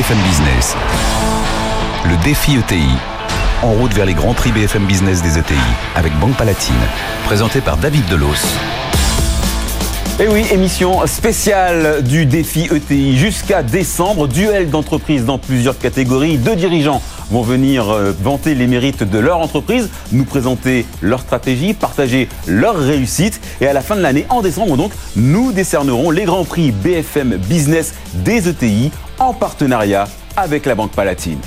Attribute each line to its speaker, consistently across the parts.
Speaker 1: BFM Business. Le défi ETI. En route vers les grands prix BFM Business des ETI avec Banque Palatine. Présenté par David Delos.
Speaker 2: Et oui, émission spéciale du défi ETI jusqu'à décembre. Duel d'entreprises dans plusieurs catégories. Deux dirigeants vont venir euh, vanter les mérites de leur entreprise, nous présenter leur stratégie, partager leur réussite. Et à la fin de l'année, en décembre donc, nous décernerons les grands prix BFM Business des ETI en partenariat avec la Banque Palatine.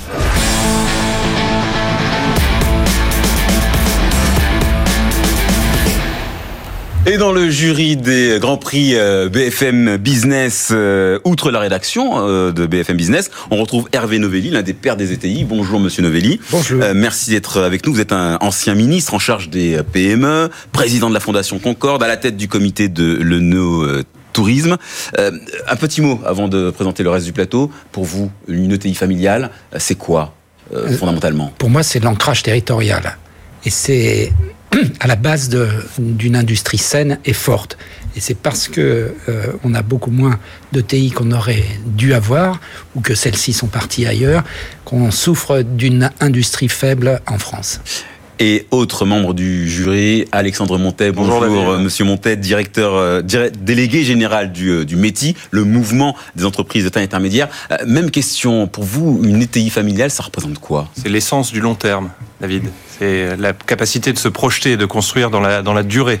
Speaker 2: Et dans le jury des Grands Prix euh, BFM Business, euh, outre la rédaction euh, de BFM Business, on retrouve Hervé Novelli, l'un des pères des ETI. Bonjour Monsieur Novelli.
Speaker 3: Bonjour.
Speaker 2: merci d'être avec nous. Vous êtes un ancien ministre en charge des PME, président de la Fondation Concorde, à la tête du comité de l'ENO tourisme. un petit mot avant de présenter le reste du plateau. Pour vous, une ETI familiale, c'est quoi fondamentalement?
Speaker 3: Pour moi, c'est l'ancrage territorial. Et c'est à la base d'une industrie saine et forte. Et c'est parce que euh, on a beaucoup moins de TI qu'on aurait dû avoir, ou que celles-ci sont parties ailleurs, qu'on souffre d'une industrie faible en France
Speaker 2: et autre membre du jury, Alexandre Montet. Bonjour, Bonjour Monsieur Montet, directeur euh, délégué général du, euh, du METI, le mouvement des entreprises de taille intermédiaire. même question pour vous, une ETI familiale, ça représente quoi?
Speaker 4: C'est l'essence du long terme, David. C'est la capacité de se projeter, de construire dans la, dans la durée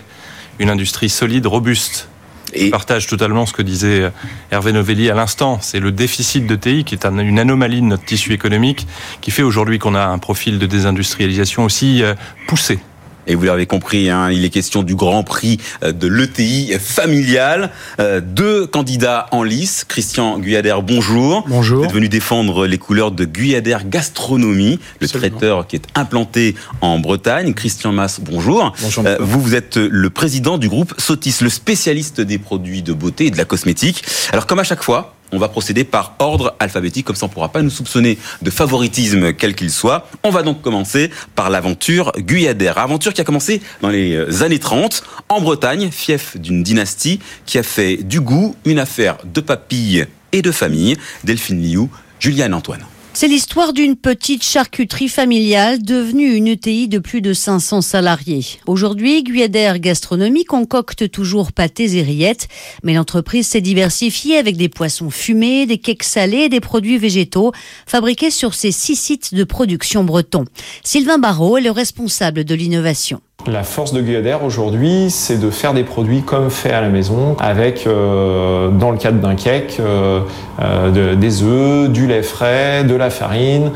Speaker 4: une industrie solide, robuste. Je partage totalement ce que disait Hervé Novelli à l'instant. C'est le déficit de TI qui est une anomalie de notre tissu économique qui fait aujourd'hui qu'on a un profil de désindustrialisation aussi euh, poussé.
Speaker 2: Et vous l'avez compris, hein, il est question du Grand Prix euh, de l'ETI familial. Euh, deux candidats en lice. Christian Guyader, bonjour.
Speaker 3: Bonjour.
Speaker 2: Vous êtes venu défendre les couleurs de Guyader Gastronomie, le traiteur qui est implanté en Bretagne. Christian Mass, bonjour.
Speaker 3: Bonjour. Euh,
Speaker 2: vous, vous êtes le président du groupe Sotis, le spécialiste des produits de beauté et de la cosmétique. Alors, comme à chaque fois, on va procéder par ordre alphabétique, comme ça on ne pourra pas nous soupçonner de favoritisme quel qu'il soit. On va donc commencer par l'aventure Guyadère, aventure qui a commencé dans les euh, années 30 en Bretagne, fief d'une dynastie qui a fait du goût une affaire de papille et de famille. Delphine Liu, Juliane Antoine.
Speaker 5: C'est l'histoire d'une petite charcuterie familiale devenue une ETI de plus de 500 salariés. Aujourd'hui, Guyader Gastronomie concocte toujours pâtés et rillettes, mais l'entreprise s'est diversifiée avec des poissons fumés, des cakes salés et des produits végétaux fabriqués sur ses six sites de production bretons. Sylvain Barrault est le responsable de l'innovation.
Speaker 6: La force de Guyader aujourd'hui, c'est de faire des produits comme fait à la maison, avec, euh, dans le cadre d'un cake, euh, euh, des œufs, du lait frais, de la farine,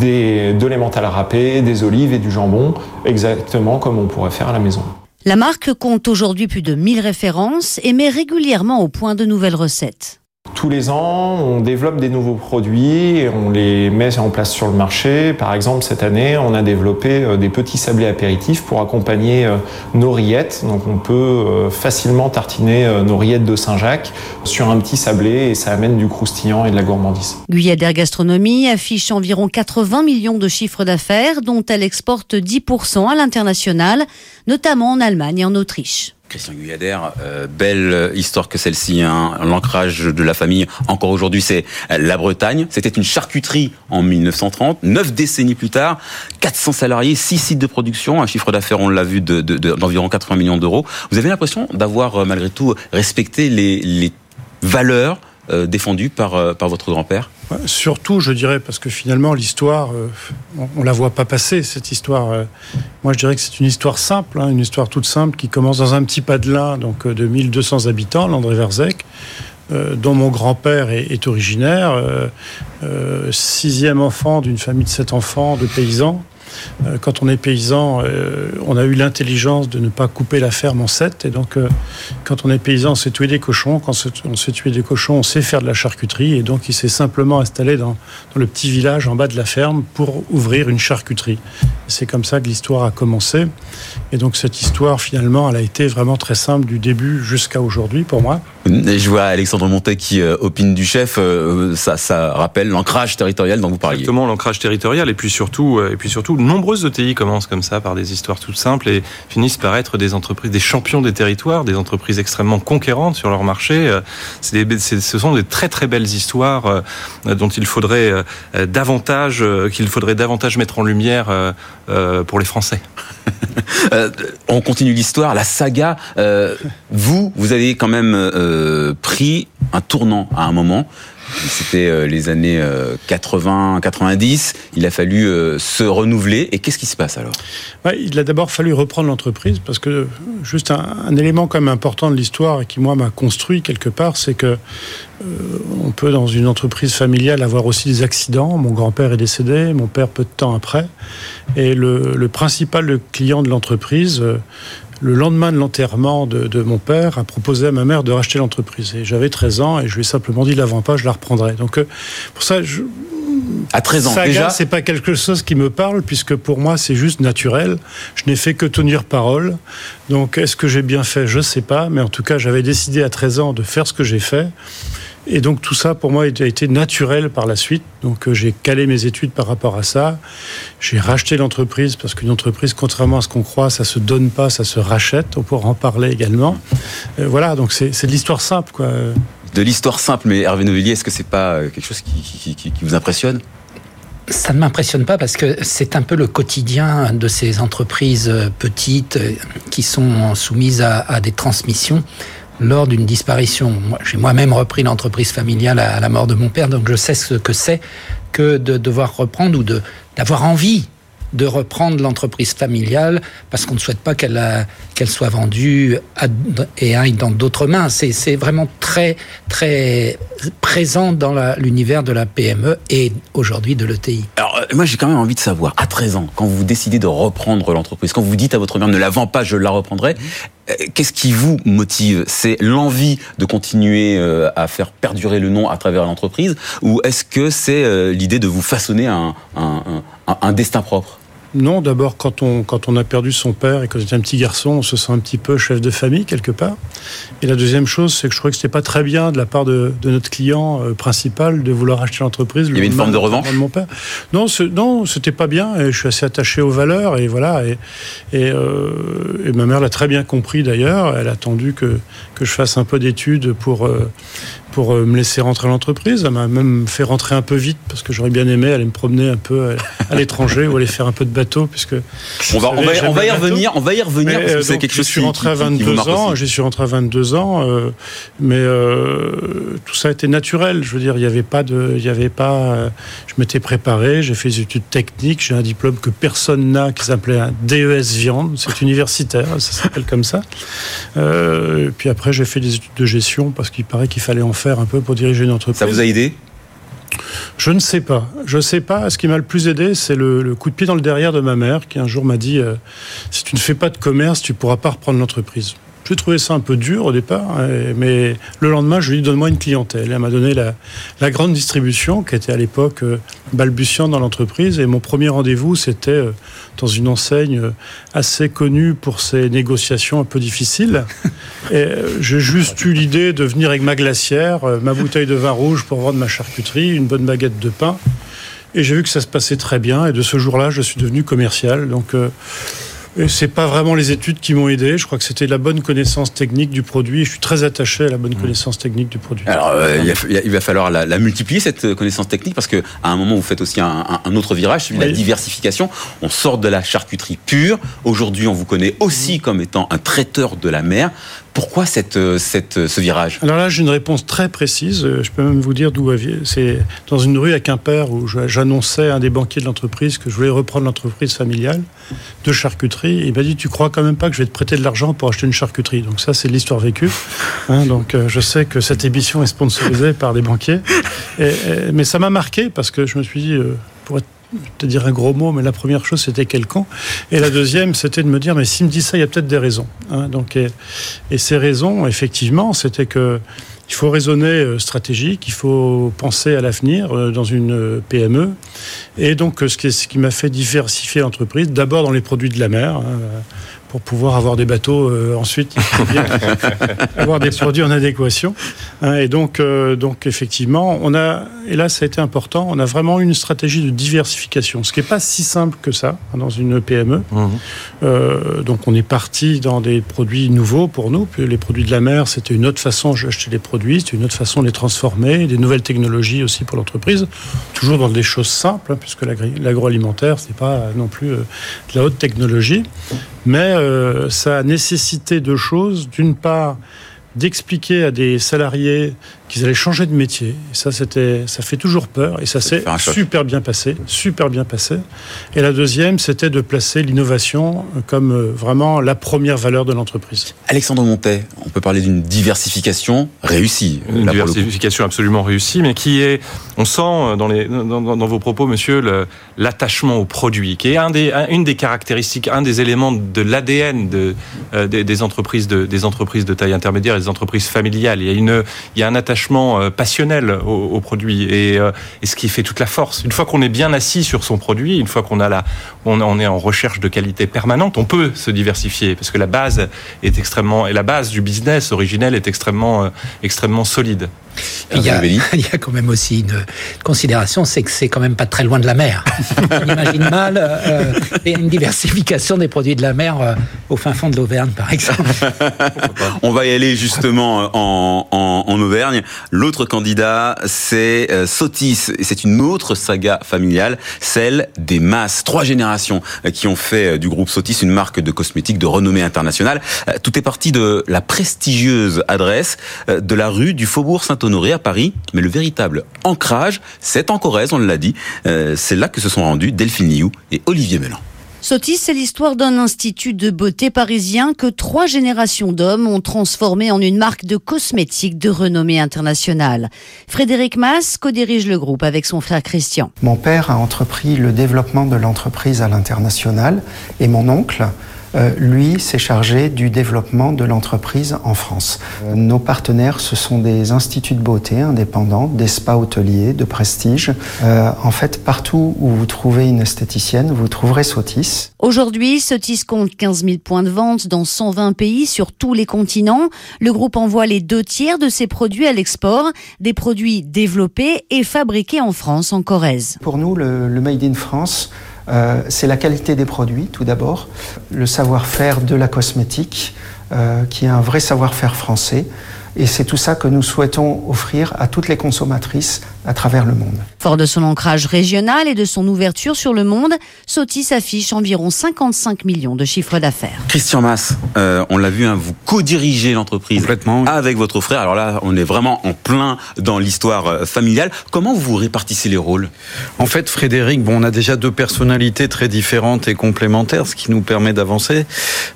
Speaker 6: des, de l'emmental râpé, des olives et du jambon, exactement comme on pourrait faire à la maison.
Speaker 5: La marque compte aujourd'hui plus de 1000 références et met régulièrement au point de nouvelles recettes.
Speaker 6: Tous les ans, on développe des nouveaux produits et on les met en place sur le marché. Par exemple, cette année, on a développé euh, des petits sablés apéritifs pour accompagner euh, nos rillettes. Donc, on peut euh, facilement tartiner nos rillettes de Saint-Jacques sur un petit sablé et ça amène du croustillant et de la gourmandise.
Speaker 5: Guyadère Gastronomie affiche environ 80 millions de chiffres d'affaires, dont elle exporte 10% à l'international, notamment en Allemagne et en Autriche.
Speaker 2: Christian Guyader, euh, belle histoire que celle-ci, hein, l'ancrage de la famille. Encore aujourd'hui, c'est la Bretagne. C'était une charcuterie en 1930. Neuf décennies plus tard, 400 salariés, six sites de production, un chiffre d'affaires, on l'a vu, d'environ de, 80 millions d'euros. Vous avez l'impression d'avoir, euh, malgré tout, respecté les, valeurs euh, défendues par votre grand-père?
Speaker 7: Surtout, je dirais, parce que finalement, l'histoire, euh, on, ne la voit pas passer, cette histoire. Euh. moi, je dirais que c'est une histoire simple, hein, une histoire toute simple qui commence dans un petit padelin donc, euh, de 1200 habitants, l'André Verzec, dont mon grand-père est, originaire, sixième enfant d'une famille de sept enfants, de paysans. Euh, quand on est paysan, euh, on a eu l'intelligence de ne pas couper la ferme en sept. Et donc, euh, quand on est paysan, on sait tuer des cochons. Quand on sait tuer des cochons, on sait faire de la charcuterie. Et donc, il s'est simplement installé dans, le petit village en bas de la ferme pour ouvrir une charcuterie. C'est comme ça que l'histoire a commencé. Et donc, cette histoire, finalement, elle a été vraiment très simple du début jusqu'à aujourd'hui pour moi.
Speaker 2: Je vois Alexandre Montet qui opine du chef. ça, ça rappelle l'ancrage territorial dont vous parliez.
Speaker 4: Exactement, l'ancrage territorial. Et puis surtout, et puis surtout nombreuses ETI commencent comme ça, par des histoires toutes simples et finissent par être des entreprises, des champions des territoires, des entreprises extrêmement conquérantes sur leur marché. Euh, ce sont des très très belles histoires euh, dont il faudrait euh, davantage, qu'il faudrait davantage mettre en lumière pour les Français.
Speaker 2: on continue l'histoire, la saga. vous, vous avez quand même pris un tournant à un moment. C'était euh, les années 80, euh, 90. Il a fallu euh, se renouveler. Et qu'est-ce qui se passe alors?
Speaker 7: Il a d'abord fallu reprendre l'entreprise parce que juste un, élément quand même important de l'histoire et qui moi m'a construit quelque part, c'est que on peut dans une entreprise familiale avoir aussi des accidents. Mon grand-père est décédé, mon père peu de temps après, et le, le principal client de l'entreprise le lendemain de l'enterrement de, mon père, a proposé à ma mère de racheter l'entreprise. Et j'avais 13 ans et je lui ai simplement dit, l'avant pas, je la reprendrai. Donc, euh, pour ça, je,
Speaker 2: à 13 ans
Speaker 7: Saga,
Speaker 2: déjà
Speaker 7: c'est pas quelque chose qui me parle puisque pour moi c'est juste naturel. Je n'ai fait que tenir parole. Donc est-ce que j'ai bien fait? Je sais pas, mais en tout cas j'avais décidé à 13 ans de faire ce que j'ai fait. Et donc tout ça, pour moi, a été naturel par la suite. Donc euh, j'ai calé mes études par rapport à ça. J'ai racheté l'entreprise parce qu'une entreprise, contrairement à ce qu'on croit, ça se donne pas, ça se rachète. On pourra en parler également. Euh, voilà, donc c'est de l'histoire simple, quoi.
Speaker 2: De l'histoire simple, mais Hervé Novellier, est-ce que c'est pas euh, quelque chose qui, vous impressionne?
Speaker 3: Ça ne m'impressionne pas parce que c'est un peu le quotidien de ces entreprises petites qui sont soumises à des transmissions lors d'une disparition. J'ai moi-même repris l'entreprise familiale à la mort de mon père, donc je sais ce que c'est que de devoir reprendre ou de d'avoir envie de reprendre l'entreprise familiale parce qu'on ne souhaite pas qu'elle euh, qu'elle soit vendue et aille dans d'autres mains. C'est vraiment très très présent dans l'univers de la PME et aujourd'hui de l'ETI.
Speaker 2: Alors euh, moi j'ai quand même envie de savoir à 13 ans quand vous décidez de reprendre l'entreprise, quand vous dites à votre mère ne la vends pas, je la reprendrai. Euh, qu'est-ce qui vous motive? C'est l'envie de continuer à faire perdurer le nom à travers l'entreprise ou est-ce que c'est l'idée de vous façonner un, un destin propre?
Speaker 7: Non, d'abord, quand on, quand on a perdu son père et qu'on était un petit garçon, on se sent un petit peu chef de famille quelque part. Et la deuxième chose, c'est que je trouvais que c'était pas très bien de la part de, de notre client euh, principal de vouloir acheter l'entreprise.
Speaker 2: Il y avait une forme de revanche
Speaker 7: de mon père. Non, non, c'était pas bien. Et je suis assez attaché aux valeurs et voilà. Et, et, euh, et ma mère l'a très bien compris d'ailleurs. Elle a attendu que, que je fasse un peu d'études pour euh, pour euh, me laisser rentrer à l'entreprise. Elle m'a même fait rentrer un peu vite parce que j'aurais bien aimé aller me promener un peu à l'étranger ou aller faire un peu de bateau puisque
Speaker 2: on va, on va, on va y revenir. On va y revenir parce que c'est quelque chose.
Speaker 7: Je suis rentré à 22 ans. J'y suis rentré à 22 ans, euh, mais euh, tout ça a été naturel. Je veux dire, il n'y avait pas de, il y avait pas. je m'étais préparé. J'ai fait des études techniques. J'ai un diplôme que personne n'a qui s'appelait un DES viande. C'est universitaire. Ça s'appelle comme ça. puis après, j'ai fait des études de gestion parce qu'il paraît qu'il fallait en faire un peu pour diriger une entreprise.
Speaker 2: Ça vous a aidé?
Speaker 7: Je ne sais pas. Je ne sais pas. Ce qui m'a le plus aidé, c'est le, coup de pied dans le derrière de ma mère, qui un jour m'a dit euh, si tu ne fais pas de commerce, tu ne pourras pas reprendre l'entreprise. J'ai trouvé ça un peu dur au départ, hein, mais le lendemain, je lui ai dit donne-moi une clientèle. Elle m'a donné la, grande distribution, qui était à l'époque euh, balbutiante dans l'entreprise. Et mon premier rendez-vous, c'était euh, dans une enseigne euh, assez connue pour ses négociations un peu difficiles. Et j'ai juste eu l'idée de venir avec ma glacière, ma bouteille de vin rouge pour vendre ma charcuterie, une bonne baguette de pain. Et j'ai vu que ça se passait très bien. Et de ce jour-là, je suis devenu commercial. Donc, c'est pas vraiment les études qui m'ont aidé. Je crois que c'était la bonne connaissance technique du produit. Je suis très attaché à la bonne mmh. connaissance technique du produit.
Speaker 2: Alors, euh, il, va falloir la, multiplier cette connaissance technique parce que à un moment vous faites aussi un, autre virage, celui de la diversification. On sort de la charcuterie pure. Aujourd'hui, on vous connaît aussi mmh. comme étant un traiteur de la mer. Pourquoi cette, euh, cette, euh, ce virage?
Speaker 7: Alors là, j'ai une réponse très précise. Euh, je peux même vous dire d'où c'est dans une rue à Quimper où j'annonçais à un des banquiers de l'entreprise que je voulais reprendre l'entreprise familiale de charcuterie. Il m'a dit Tu crois quand même pas que je vais te prêter de l'argent pour acheter une charcuterie Donc, ça, c'est l'histoire vécue. Hein, donc, je sais que cette émission est sponsorisée par des banquiers. mais ça m'a marqué parce que je me suis dit Pour être te dire un gros mot, mais la première chose, c'était quel con. Et la deuxième, c'était de me dire, mais s'il me dit ça, il y a peut-être des raisons. Hein. donc, et, ces raisons, effectivement, c'était que il faut raisonner euh, stratégique, il faut penser à l'avenir euh, dans une euh, PME. Et donc, ce qui, m'a fait diversifier l'entreprise, d'abord dans les produits de la mer. Hein. pour pouvoir avoir des bateaux euh, ensuite, avoir des produits en adéquation. Hein, et donc, euh, donc effectivement, on a, et là ça a été important, on a vraiment une stratégie de diversification, ce qui n'est pas si simple que ça hein, dans une PME. Mmh. Euh, donc on est parti dans des produits nouveaux pour nous. Les produits de la mer, c'était une autre façon d'acheter les produits, c'était une autre façon de les transformer, des nouvelles technologies aussi pour l'entreprise, toujours dans des choses simples, hein, puisque l'agroalimentaire, c'est pas non plus de la haute technologie. Mais euh, ça a nécessité deux choses. D'une part, d'expliquer à des salariés qu'ils allaient changer de métier. Et ça, c'était, ça fait toujours peur. Et ça s'est super bien passé, super bien passé. Et la deuxième, c'était de placer l'innovation comme euh, vraiment la première valeur de l'entreprise.
Speaker 2: Alexandre Montet, on peut parler d'une diversification réussie.
Speaker 4: Une diversification absolument réussie, mais qui est, on sent euh, dans, les, dans, vos propos, monsieur, l'attachement au produit, qui est un des, une des caractéristiques, un des éléments de l'ADN de, euh, des, entreprises de, des entreprises de taille intermédiaire et des entreprises familiales. Il y a, une, il y a un attachement euh, passionnel au, produit euh, et, ce qui fait toute la force. Une fois qu'on est bien assis sur son produit, une fois qu'on a la, on, est en recherche de qualité permanente, on peut se diversifier parce que la base est extrêmement et la base du business originel est extrêmement euh, extrêmement solide.
Speaker 3: Il y, a, il y, a, quand même aussi une considération, c'est que c'est quand même pas très loin de la mer. On imagine mal euh, une diversification des produits de la mer euh, au fin fond de l'Auvergne, par exemple.
Speaker 2: On va y aller justement en, en, en Auvergne. L'autre candidat, c'est euh, Sotis. C'est une autre saga familiale, celle des masses. Trois générations euh, qui ont fait du groupe Sotis une marque de cosmétiques de renommée internationale. Tout est parti de la prestigieuse adresse de la rue du Faubourg Saint-Honoré Honoré à Paris, mais le véritable ancrage, c'est en Corrèze, on l'a dit. Euh, c'est là que se sont rendus Delphine Liu et Olivier Melan.
Speaker 5: Sotis, c'est l'histoire d'un institut de beauté parisien que trois générations d'hommes ont transformé en une marque de cosmétiques de renommée internationale. Frédéric Mass co-dirige le groupe avec son frère Christian.
Speaker 8: Mon père a entrepris le développement de l'entreprise à l'international et mon oncle euh, lui, s'est chargé du développement de l'entreprise en France. Euh, nos partenaires, ce sont des instituts de beauté indépendants, des spas hôteliers de prestige. Euh, en fait, partout où vous trouvez une esthéticienne, vous trouverez Sotis.
Speaker 5: Aujourd'hui, Sotis compte 15 000 points de vente dans 120 pays sur tous les continents. Le groupe envoie les deux tiers de ses produits à l'export, des produits développés et fabriqués en France, en Corrèze.
Speaker 8: Pour nous, le, le Made in France, euh, c'est la qualité des produits, tout d'abord, le savoir-faire de la cosmétique, euh, qui est un vrai savoir-faire français. Et c'est tout ça que nous souhaitons offrir à toutes les consommatrices à travers le monde.
Speaker 5: Fort de son ancrage régional et de son ouverture sur le monde, Sotis affiche environ 55 millions de chiffres d'affaires.
Speaker 2: Christian Mass, euh, on l'a vu, hein, vous co-dirigez l'entreprise avec votre frère. Alors là, on est vraiment en plein dans l'histoire euh, familiale. Comment vous répartissez les rôles?
Speaker 9: En fait, Frédéric, bon, on a déjà deux personnalités très différentes et complémentaires, ce qui nous permet d'avancer.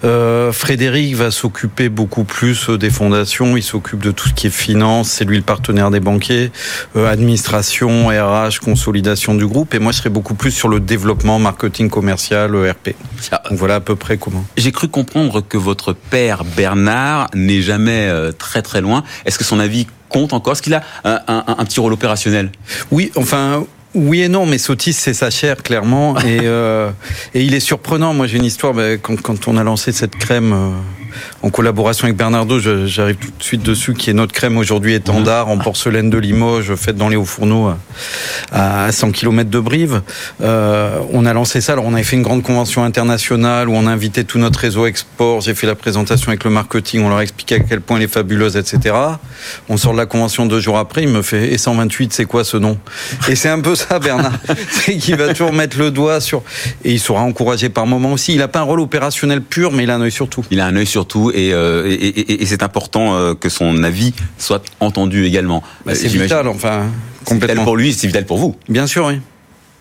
Speaker 9: Euh, Frédéric va s'occuper beaucoup plus des fondations, il s'occupe de tout ce qui est finance, c'est lui le partenaire des banquiers, administration administration, RH, consolidation du groupe, et moi je serai beaucoup plus sur le développement, marketing commercial, ERP. Ah. Donc voilà à peu près comment.
Speaker 2: J'ai cru comprendre que votre père Bernard n'est jamais euh, très très loin. Est-ce que son avis compte encore? Est-ce qu'il a un, petit rôle opérationnel?
Speaker 9: Oui, enfin oui et non, mais Sotis, c'est sa chair, clairement. Et, euh, et il est surprenant. Moi, j'ai une histoire, bah, quand, quand, on a lancé cette crème euh, en collaboration avec Bernardo, j'arrive tout de suite dessus, qui est notre crème aujourd'hui étendard en porcelaine de Limoges, faite dans les hauts fourneaux à, 100 km de Brive. Euh, on a lancé ça, alors on avait fait une grande convention internationale où on a invité tout notre réseau export. J'ai fait la présentation avec le marketing, on leur a expliqué à quel point elle est fabuleuse, etc. On sort de la convention deux jours après, il me fait, et 128, c'est quoi ce nom? Et c'est un peu ça, Bernard. c'est qu'il va toujours mettre le doigt sur. Et il sera encouragé par moment aussi. Il n'a pas un rôle opérationnel pur, mais il a un œil sur tout.
Speaker 2: Il a un œil sur tout et, euh, et, et, c'est important euh, que son avis soit entendu également.
Speaker 9: Bah, c'est vital, enfin.
Speaker 2: Complètement. C'est vital pour lui, c'est vital pour vous.
Speaker 9: Bien sûr, oui.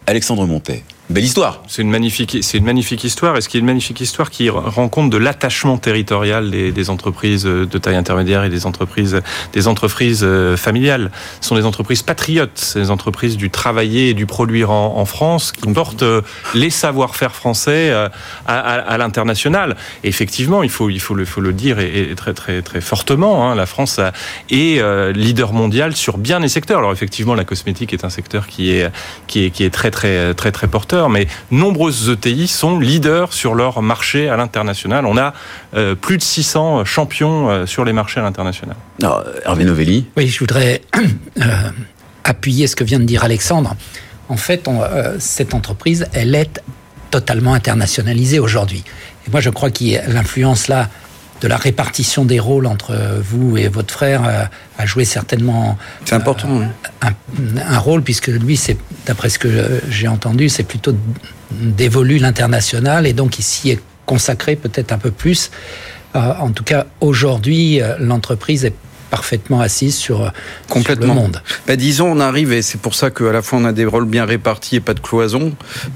Speaker 2: Alexandre Montet. Belle histoire.
Speaker 4: C'est une magnifique, c'est une magnifique histoire, et ce qui est une magnifique histoire qui rend compte de l'attachement territorial des, entreprises de taille intermédiaire et des entreprises, des entreprises euh, familiales. Ce sont des entreprises patriotes, c'est des entreprises du travailler et du produire en, France qui portent euh, les savoir-faire français euh, à, l'international. Et effectivement, il faut, il faut le, faut le dire et, très, très, très fortement. Hein, la France est leader mondial sur bien des secteurs. Alors effectivement, la cosmétique est un secteur qui est, qui est, qui est très, très, très, très porteur mais nombreuses ETI sont leaders sur leur marché à l'international. On a plus de 600 champions sur les marchés à l'international.
Speaker 2: Hervé Novelli
Speaker 3: Oui, je voudrais appuyer ce que vient de dire Alexandre. En fait, cette entreprise, elle est totalement internationalisée aujourd'hui. Et moi, je crois qu'il y a l'influence là de la répartition des rôles entre vous et votre frère euh, a joué certainement.
Speaker 9: C'est important.
Speaker 3: Euh, un, rôle puisque lui, c'est d'après ce que j'ai entendu, c'est plutôt dévolu l'international et donc ici est consacré peut-être un peu plus. Euh, en tout cas, aujourd'hui, l'entreprise est parfaitement assise sur, Complètement. le monde.
Speaker 9: Ben, disons, on arrive, et c'est pour ça qu'à la fois on a des rôles bien répartis et pas de cloison.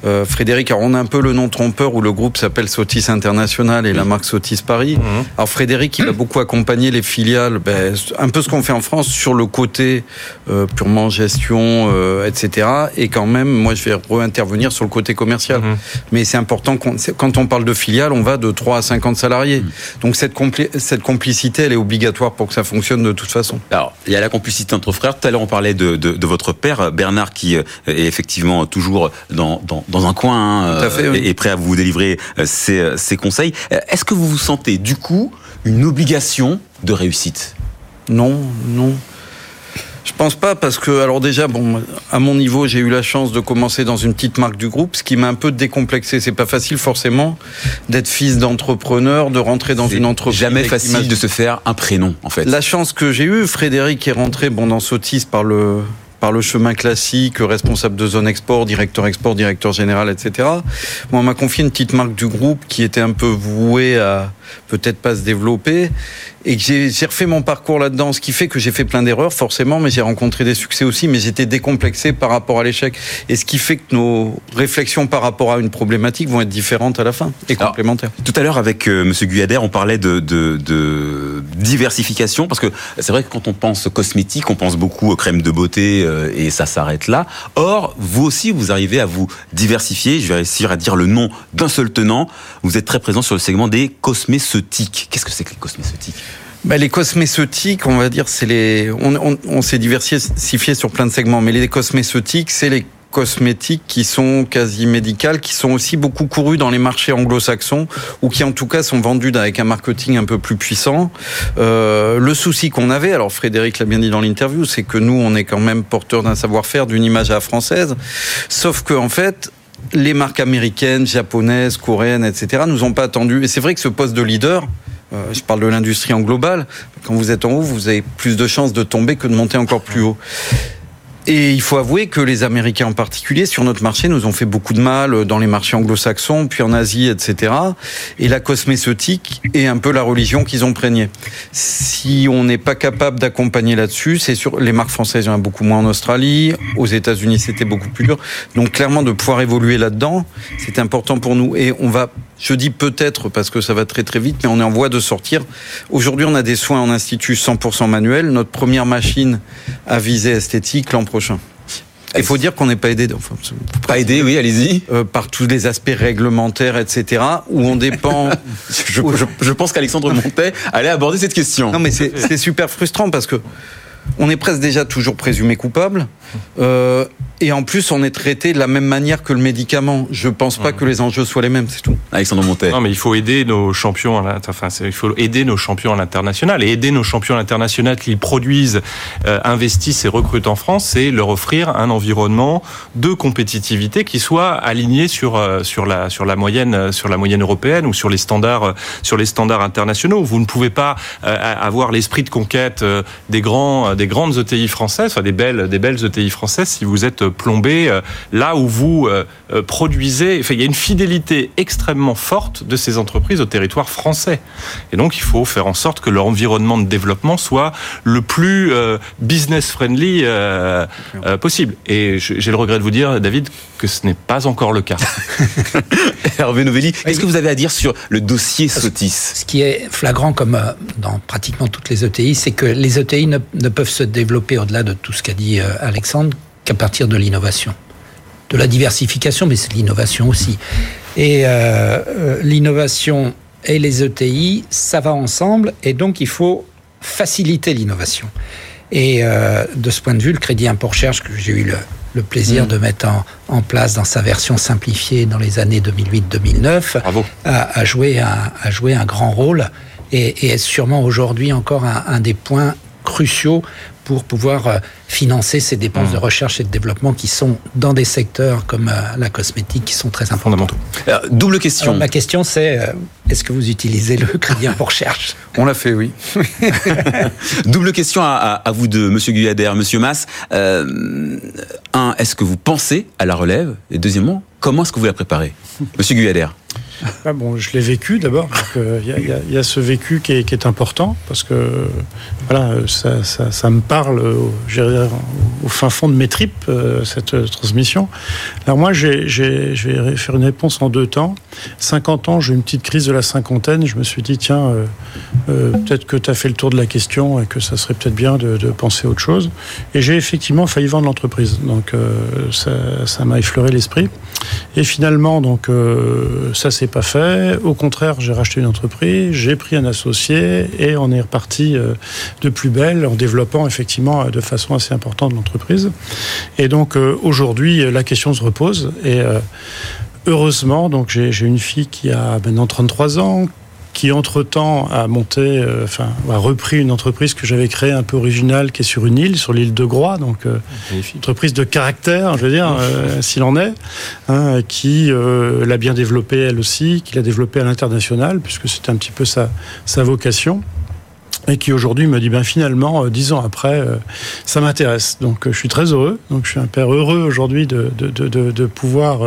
Speaker 9: Euh, Frédéric, alors on a un peu le nom trompeur où le groupe s'appelle Sotis International et la marque Sotis Paris. Mhm. Alors Frédéric, il a beaucoup accompagné les filiales, ben, un peu ce qu'on fait en France sur le côté euh, purement gestion, euh, etc. Et quand même, moi je vais re-intervenir sur le côté commercial. Mhm. Mais c'est important, quand on parle de filiales, on va de 3 à 50 salariés. Mhm. Donc cette, cette complicité, elle est obligatoire pour que ça fonctionne de toute façon.
Speaker 2: Alors, il y a la complicité entre frères. Tout à l'heure, on parlait de, de, votre père, Bernard, qui euh, est effectivement toujours dans, dans, un coin hein, et, prêt à vous délivrer euh, ses, ses conseils. Euh, est-ce que vous vous sentez, du coup, une obligation de réussite?
Speaker 9: Non, non. Je pense pas parce que alors déjà bon à mon niveau j'ai eu la chance de commencer dans une petite marque du groupe ce qui m'a un peu décomplexé c'est pas facile forcément d'être fils d'entrepreneur de rentrer dans une entreprise
Speaker 2: jamais facile de se faire un prénom en fait
Speaker 9: la chance que j'ai eue Frédéric est rentré bon dans Sotis par le par le chemin classique, responsable de zone export, directeur export, directeur général, etc. Moi, on m'a confié une petite marque du groupe qui était un peu vouée à peut-être pas se développer et j'ai refait mon parcours là-dedans, ce qui fait que j'ai fait plein d'erreurs forcément, mais j'ai rencontré des succès aussi, mais j'étais décomplexé par rapport à l'échec. Et ce qui fait que nos réflexions par rapport à une problématique vont être différentes à la fin et complémentaires.
Speaker 2: Tout à l'heure avec euh, Monsieur Guyader, on parlait de, de, de diversification parce que c'est vrai que quand on pense cosmétique, on pense beaucoup aux crèmes de beauté euh, et ça s'arrête là. Or, vous aussi, vous arrivez à vous diversifier. Je vais réussir à dire le nom d'un seul tenant. Vous êtes très présent sur le segment des cosméceutiques. Qu'est-ce que c'est que les cosméceutiques?
Speaker 9: Bah, les cosméceutiques, on va dire, c'est les. On, s'est diversifié sur plein de segments, mais les cosméceutiques, c'est les cosmétiques qui sont quasi médicales, qui sont aussi beaucoup courus dans les marchés anglo-saxons ou qui en tout cas sont vendus avec un marketing un peu plus puissant. Euh, le souci qu'on avait, alors Frédéric l'a bien dit dans l'interview, c'est que nous on est quand même porteur d'un savoir-faire, d'une image à la française, sauf que en fait les marques américaines, japonaises, coréennes, etc. nous ont pas attendu. Et c'est vrai que ce poste de leader, euh, je parle de l'industrie en global. Quand vous êtes en haut, vous avez plus de chances de tomber que de monter encore plus haut. Et il faut avouer que les Américains en particulier, sur notre marché, nous ont fait beaucoup de mal dans les marchés anglo-saxons, puis en Asie, etc. Et la cosmétique est un peu la religion qu'ils ont prégnée. Si on n'est pas capable d'accompagner là-dessus, c'est sûr, les marques françaises, il y en a beaucoup moins en Australie, aux États-Unis, c'était beaucoup plus dur. Donc clairement, de pouvoir évoluer là-dedans, c'est important pour nous. Et on va je dis peut-être parce que ça va très très vite, mais on est en voie de sortir. Aujourd'hui, on a des soins en institut 100% manuel. Notre première machine à visée esthétique l'an prochain. Il faut dire qu'on n'est pas aidé. Enfin,
Speaker 2: pas aidé, oui, allez-y.
Speaker 9: Euh, par tous les aspects réglementaires, etc., où on dépend.
Speaker 2: je, je, je, pense qu'Alexandre Montet allait aborder cette question.
Speaker 9: Non, mais c'est super frustrant parce que on est presque déjà toujours présumé coupable. Euh, et en plus, on est traité de la même manière que le médicament. Je pense pas mmh. que les enjeux soient les mêmes, c'est tout.
Speaker 2: Alexandre Montet.
Speaker 4: Non, mais il faut aider nos champions. À enfin, il faut aider nos champions à l'international et aider nos champions à l'international qui produisent, euh, investissent et recrutent en France, c'est leur offrir un environnement de compétitivité qui soit aligné sur euh, sur la sur la moyenne sur la moyenne européenne ou sur les standards sur les standards internationaux. Vous ne pouvez pas avoir l'esprit de conquête des grands des grandes ETI françaises, enfin des belles des belles ETI françaises si vous êtes plombé euh, là où vous euh, euh, produisez. Enfin, il y a une fidélité extrêmement forte de ces entreprises au territoire français. Et donc, il faut faire en sorte que leur environnement de développement soit le plus business friendly possible. Et j'ai le regret de vous dire, David, que ce n'est pas encore le cas.
Speaker 2: Hervé Novelli, qu'est-ce que vous avez à dire sur le dossier Sotis
Speaker 3: Ce qui est flagrant, comme dans pratiquement toutes les ETI, c'est que les ETI ne, ne peuvent se développer au-delà de tout ce qu'a dit Alexandre qu'à partir de l'innovation. De la diversification, mais c'est l'innovation aussi. Et euh, euh, l'innovation et les ETI, ça va ensemble, et donc il faut faciliter l'innovation. Et euh, de ce point de vue, le crédit impôt recherche que j'ai eu le plaisir mmh. de mettre en, place dans sa version simplifiée dans les années 2008-2009, a, a, joué un, a joué un grand rôle et, et est sûrement aujourd'hui encore un, un, des points cruciaux pour pouvoir euh, financer ces dépenses de mmh. recherche et de développement qui sont dans des secteurs comme euh, la cosmétique qui sont très importants.
Speaker 2: Alors, double question.
Speaker 3: Alors, ma question c'est euh, est-ce que vous utilisez le crédit pour recherche?
Speaker 9: On l'a fait, oui.
Speaker 2: double question à, à, vous deux, Monsieur Guyader, Monsieur Mass. Euh, un, est-ce que vous pensez à la relève? Et deuxièmement, comment est-ce que vous la préparez, Monsieur Guyader
Speaker 7: ah bon, je l'ai vécu d'abord. Il y, y, a ce vécu qui est, important parce que voilà, ça, me parle au, au, fin fond de mes tripes, euh, cette transmission. Alors moi, je vais faire une réponse en deux temps. 50 ans, j'ai une petite crise de la cinquantaine. Je me suis dit, tiens, euh, euh, peut-être que tu as fait le tour de la question et que ça serait peut-être bien de, penser à autre chose. Et j'ai effectivement failli vendre l'entreprise. Donc ça m'a effleuré l'esprit. Et finalement, donc ça c'est pas fait. Au contraire, j'ai racheté une entreprise, j'ai pris un associé et on est reparti euh, de plus belle en développant effectivement de façon assez importante l'entreprise. Et donc euh, aujourd'hui, la question se repose et euh, heureusement, donc j'ai une fille qui a maintenant 33 ans, qui entre-temps a monté, euh, enfin, a repris une entreprise que j'avais créée un peu originale, qui est sur une île, sur l'île de Groix, donc euh, entreprise de caractère, je veux dire, euh, s'il en est, hein, qui l'a bien développée elle aussi, qui l'a développée à l'international, puisque c'était un petit peu sa, sa vocation et qui aujourd'hui me dit ben finalement dix ans après ça m'intéresse donc je suis très heureux donc je suis un père heureux aujourd'hui de, de, de, de, pouvoir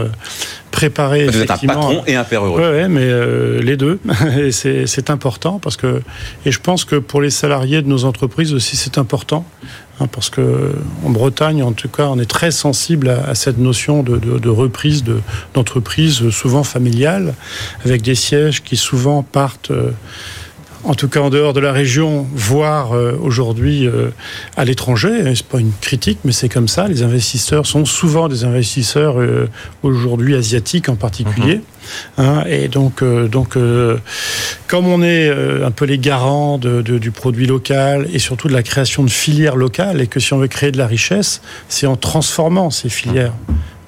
Speaker 7: préparer.
Speaker 2: Vous êtes un patron et un père heureux.
Speaker 7: Ouais, mais euh, les deux. et c'est important parce que. Et je pense que pour les salariés de nos entreprises aussi, c'est important. Hein, parce que en Bretagne, en tout cas, on est très sensible à, à cette notion de, de, de reprise d'entreprise, souvent familiale, avec des sièges qui souvent partent. Euh, en tout cas en dehors de la région, voire euh, aujourd'hui euh, à l'étranger. C'est pas une critique, mais c'est comme ça. Les investisseurs sont souvent des investisseurs euh, aujourd'hui asiatiques en particulier. Mhm. Hein, et donc, euh, donc euh, comme on est euh, un peu les garants de, de, du produit local et surtout de la création de filières locales, et que si on veut créer de la richesse, c'est en transformant ces filières.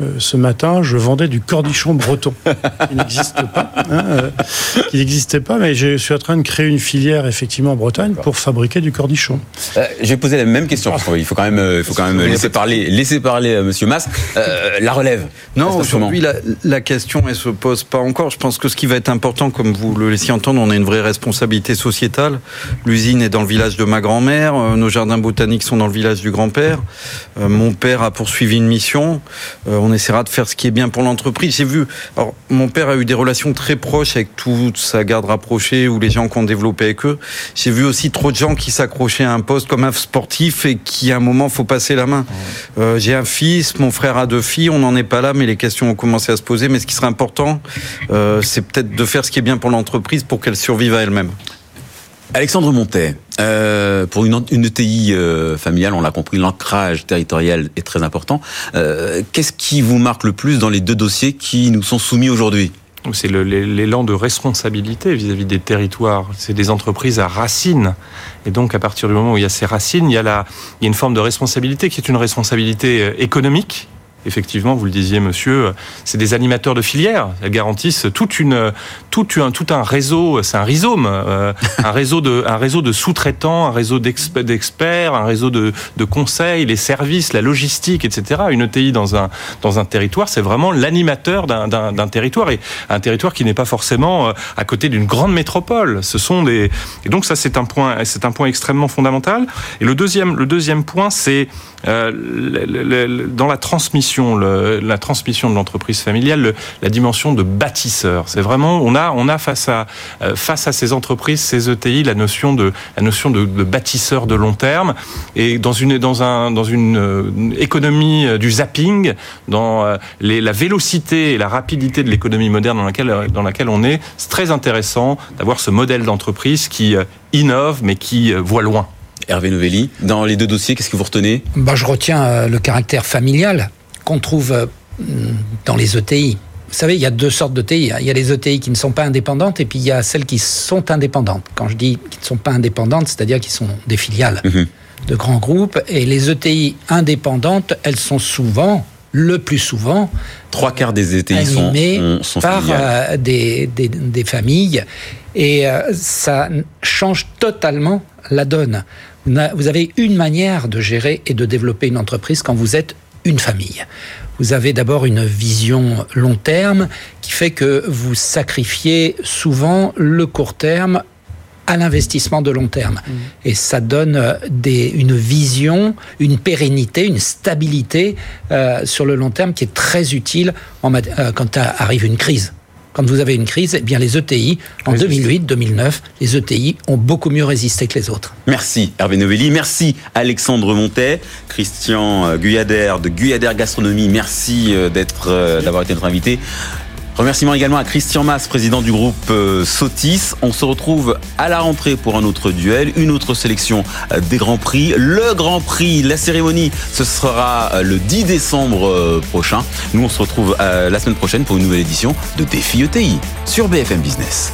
Speaker 7: Euh, ce matin, je vendais du cornichon breton, qui n'existe pas, hein, euh, qui n'existait pas, mais je suis en train de créer une filière effectivement en Bretagne pour fabriquer du cornichon.
Speaker 2: Euh, je vais poser la même question parce qu'il faut quand même, il faut quand même laisser parler, laisser parler Monsieur Mas. la relève.
Speaker 9: Non, aujourd'hui la, la, question elle se pose pas encore. Je pense que ce qui va être important, comme vous le laissiez entendre, on a une vraie responsabilité sociétale. L'usine est dans le village de ma grand-mère, nos jardins botaniques sont dans le village du grand-père. mon père a poursuivi une mission. on on essaiera de faire ce qui est bien pour l'entreprise. J'ai vu, alors mon père a eu des relations très proches avec toute sa garde rapprochée ou les gens qu'on développé avec eux. J'ai vu aussi trop de gens qui s'accrochaient à un poste comme un sportif et qui à un moment faut passer la main. Euh, J'ai un fils, mon frère a deux filles, on n'en est pas là, mais les questions ont commencé à se poser. Mais ce qui serait important, euh, c'est peut-être de faire ce qui est bien pour l'entreprise pour qu'elle survive à elle-même.
Speaker 2: Alexandre Montet, euh, pour une, une ETI euh, familiale, on l'a compris, l'ancrage territorial est très important. Euh, Qu'est-ce qui vous marque le plus dans les deux dossiers qui nous sont soumis aujourd'hui?
Speaker 4: C'est l'élan de responsabilité vis-à-vis -vis des territoires. C'est des entreprises à racines. Et donc, à partir du moment où il y a ces racines, il y a, une forme de responsabilité qui est une responsabilité économique, effectivement, vous le disiez, monsieur, c'est des animateurs de filières. Elles garantissent toute une, tout un, tout un réseau, c'est un rhizome, euh, un réseau de, un réseau de sous-traitants, un réseau d'experts, un réseau de, de conseils, les services, la logistique, etc. Une ETI dans un, dans un territoire, c'est vraiment l'animateur d'un territoire et un territoire qui n'est pas forcément euh, à côté d'une grande métropole. Ce sont des, et donc ça, c'est un point, c'est un point extrêmement fondamental. Et le deuxième, le deuxième point, c'est euh, dans la transmission, la transmission de l'entreprise familiale, la dimension de bâtisseur. C'est vraiment, on a, euh, face à ces entreprises, ces ETI, la notion de la notion de, bâtisseur de long terme. Et dans une euh, économie du zapping, dans la vélocité et la rapidité de l'économie moderne dans laquelle dans laquelle on est, c'est très intéressant d'avoir ce modèle d'entreprise qui innove mais qui voit loin.
Speaker 2: Hervé Novelli, dans les deux dossiers, qu'est-ce que vous retenez?
Speaker 3: Bah, Je retiens euh, le caractère familial qu'on trouve euh, dans les ETI. Vous savez, il y a deux sortes d'ETI. Il y a les ETI qui ne sont pas indépendantes et puis il y a celles qui sont indépendantes. Quand je dis qu'ils ne sont pas indépendantes, c'est-à-dire qu'ils sont des filiales. Mmh. de grands groupes. Et les ETI indépendantes, elles sont souvent, le plus souvent,
Speaker 2: trois quarts des ETI sont, sont,
Speaker 3: par euh, des, des, des, familles. Et euh, ça change totalement la donne. Vous avez une manière de gérer et de développer une entreprise quand vous êtes une famille. Vous avez d'abord une vision long terme qui fait que vous sacrifiez souvent le court terme à l'investissement de long terme. Mmh. Et ça donne euh, des, une vision, une pérennité, une stabilité euh, sur le long terme qui est très utile en, euh, quand arrive une crise quand vous avez une crise, eh bien les ETI, en 2008-2009, les ETI ont beaucoup mieux résisté que les autres.
Speaker 2: Merci Hervé Novelli, merci Alexandre Montet, Christian Guyader de Guyader Gastronomie, merci euh, d'être, euh, d'avoir été notre invité. Remerciements également à Christian Mass, président du groupe euh, Sotis. On se retrouve à la rentrée pour un autre duel, une autre sélection euh, des Grands Prix. Le Grand Prix, la cérémonie, ce sera euh, le 10 décembre prochain. Nous, on se retrouve la semaine prochaine pour une nouvelle édition de Défi ETI sur BFM Business.